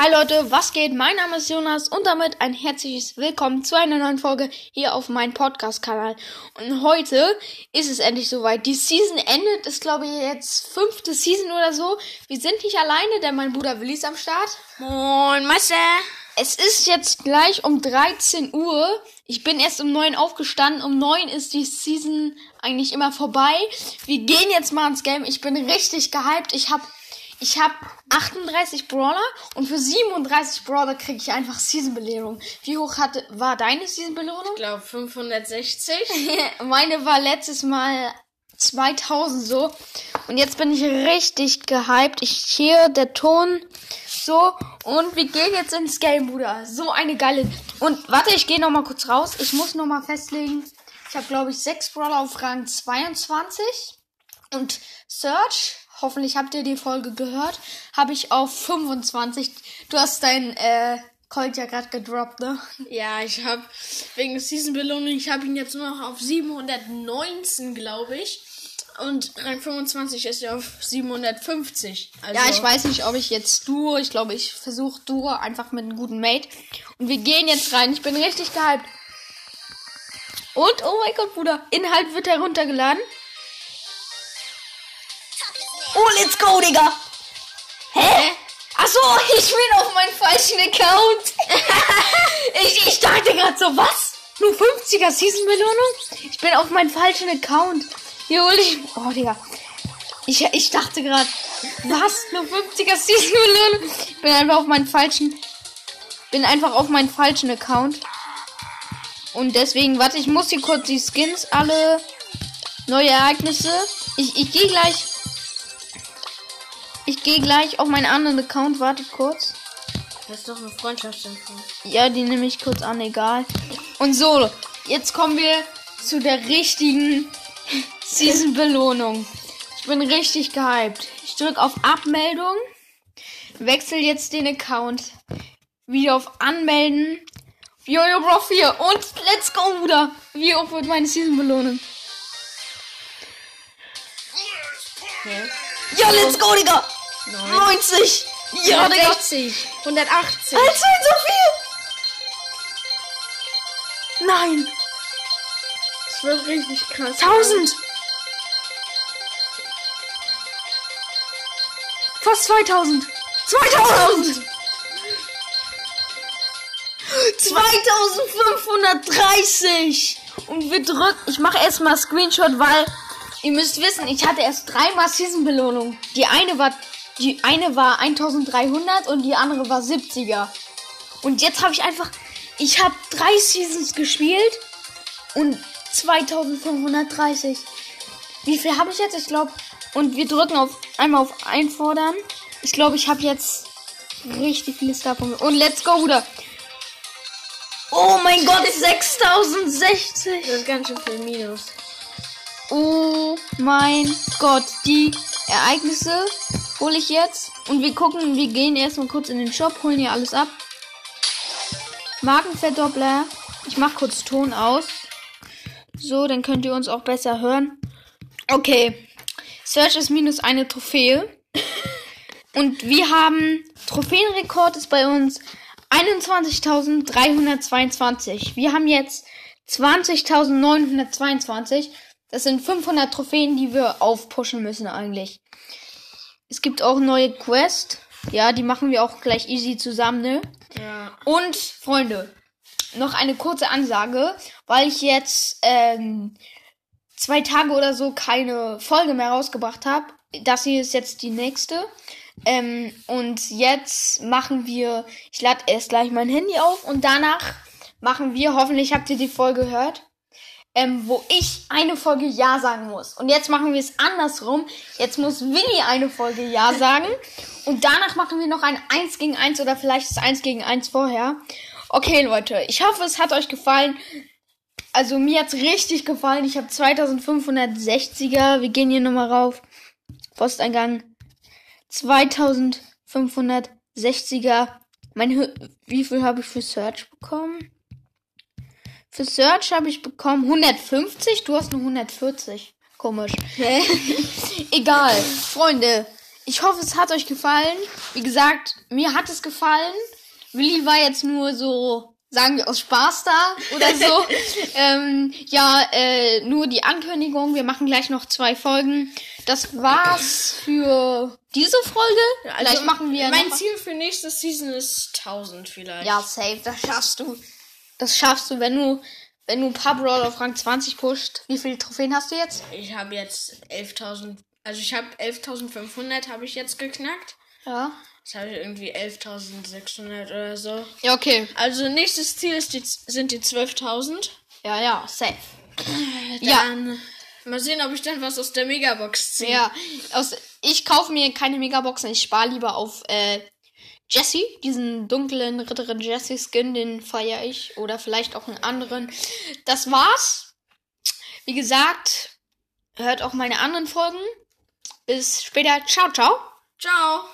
Hi Leute, was geht? Mein Name ist Jonas und damit ein herzliches Willkommen zu einer neuen Folge hier auf meinem Podcast-Kanal. Und heute ist es endlich soweit. Die Season endet, ist glaube ich jetzt fünfte Season oder so. Wir sind nicht alleine, denn mein Bruder Willi ist am Start. Moin, Meister. Es ist jetzt gleich um 13 Uhr. Ich bin erst um 9 aufgestanden. Um 9 ist die Season eigentlich immer vorbei. Wir gehen jetzt mal ins Game. Ich bin richtig gehypt. Ich habe ich habe 38 Brawler und für 37 Brawler kriege ich einfach Season-Belohnung. Wie hoch hatte, war deine Season-Belohnung? Ich glaube 560. Meine war letztes Mal 2000 so. Und jetzt bin ich richtig gehypt. Ich hier der Ton so und wir gehen jetzt ins Game, Bruder. So eine geile. Und warte, ich gehe noch mal kurz raus. Ich muss noch mal festlegen. Ich habe glaube ich sechs Brawler auf Rang 22 und Search hoffentlich habt ihr die Folge gehört, habe ich auf 25. Du hast dein äh, Colt ja gerade gedroppt, ne? Ja, ich habe wegen der Season-Belohnung, ich habe ihn jetzt nur noch auf 719, glaube ich. Und Rang 25 ist ja auf 750. Also ja, ich weiß nicht, ob ich jetzt Duo, ich glaube, ich versuche Duo einfach mit einem guten Mate. Und wir gehen jetzt rein. Ich bin richtig gehypt. Und, oh mein Gott, Bruder, Inhalt wird heruntergeladen. Oh, let's go, Digga. Hä? Achso, ich bin auf meinen falschen Account. ich, ich dachte gerade so, was? Nur 50er Season-Belohnung? Ich bin auf meinen falschen Account. Hier hol ich. Oh, Digga. Ich, ich dachte gerade, was? Nur 50er Season-Belohnung? Ich bin einfach auf meinen falschen. Bin einfach auf meinen falschen Account. Und deswegen, warte, ich muss hier kurz die Skins alle. Neue Ereignisse. Ich, ich gehe gleich ich gehe gleich auf meinen anderen Account. Wartet kurz. Das ist doch eine Freundschaftsinfo. Ja, die nehme ich kurz an, egal. Und so, jetzt kommen wir zu der richtigen Season-Belohnung. Ich bin richtig gehypt. Ich drücke auf Abmeldung. Wechsel jetzt den Account. Wieder auf Anmelden. Jojo Bro 4. Und let's go, Bruder. Wie hoch wird meine Season-Belohnung? Ja, let's go, Digga. 90. Ja, 160. 180. Alter, so viel. Nein. Das wird richtig krass. 1000. Fast 2000. 2000. 2530. Und wir drücken. Ich mache erstmal Screenshot, weil ihr müsst wissen, ich hatte erst dreimal Season Belohnung. Die eine war die eine war 1300 und die andere war 70er. Und jetzt habe ich einfach, ich habe drei Seasons gespielt und 2530. Wie viel habe ich jetzt? Ich glaube, und wir drücken auf einmal auf einfordern. Ich glaube, ich habe jetzt richtig viele Star Punkte. Und let's go, Bruder. Oh mein Gott, 6060. Das ist ganz schön viel Minus. Oh mein Gott, die Ereignisse hole ich jetzt. Und wir gucken, wir gehen erstmal kurz in den Shop, holen hier alles ab. Markenverdoppler. Ich mache kurz Ton aus. So, dann könnt ihr uns auch besser hören. Okay. Search ist minus eine Trophäe. Und wir haben Trophäenrekord ist bei uns 21.322. Wir haben jetzt 20.922. Das sind 500 Trophäen, die wir aufpushen müssen eigentlich. Es gibt auch neue Quest. Ja, die machen wir auch gleich easy zusammen, ne? Ja. Und, Freunde, noch eine kurze Ansage, weil ich jetzt ähm, zwei Tage oder so keine Folge mehr rausgebracht habe. Das hier ist jetzt die nächste. Ähm, und jetzt machen wir, ich lade erst gleich mein Handy auf und danach machen wir, hoffentlich habt ihr die Folge gehört, ähm, wo ich eine Folge Ja sagen muss. Und jetzt machen wir es andersrum. Jetzt muss Willi eine Folge Ja sagen. Und danach machen wir noch ein 1 gegen 1 oder vielleicht das 1 gegen 1 vorher. Okay, Leute, ich hoffe, es hat euch gefallen. Also mir hat's richtig gefallen. Ich habe 2560er. Wir gehen hier nochmal rauf. Posteingang. 2560er. Mein, wie viel habe ich für Search bekommen? Für Search habe ich bekommen 150, du hast nur 140. Komisch. Egal. Freunde, ich hoffe, es hat euch gefallen. Wie gesagt, mir hat es gefallen. Willi war jetzt nur so, sagen wir aus Spaß da oder so. ähm, ja, äh, nur die Ankündigung. Wir machen gleich noch zwei Folgen. Das war's für diese Folge. Also, Vielleicht machen wir Mein Ziel für nächste Season ist 1000 vielleicht. Ja, safe, das schaffst du. Das schaffst du, wenn du, wenn du ein paar Brawler auf Rang 20 pusht. Wie viele Trophäen hast du jetzt? Ich habe jetzt 11.000, also ich habe 11.500 habe ich jetzt geknackt. Ja. Jetzt habe ich irgendwie 11.600 oder so. Ja, okay. Also nächstes Ziel ist die, sind die 12.000. Ja, ja, safe. Ja. Dann mal sehen, ob ich dann was aus der Megabox ziehe. Ja, aus, ich kaufe mir keine Megaboxen, ich spare lieber auf äh, Jesse, diesen dunklen Ritterin Jesse Skin, den feiere ich. Oder vielleicht auch einen anderen. Das war's. Wie gesagt, hört auch meine anderen Folgen. Bis später. Ciao, ciao. Ciao.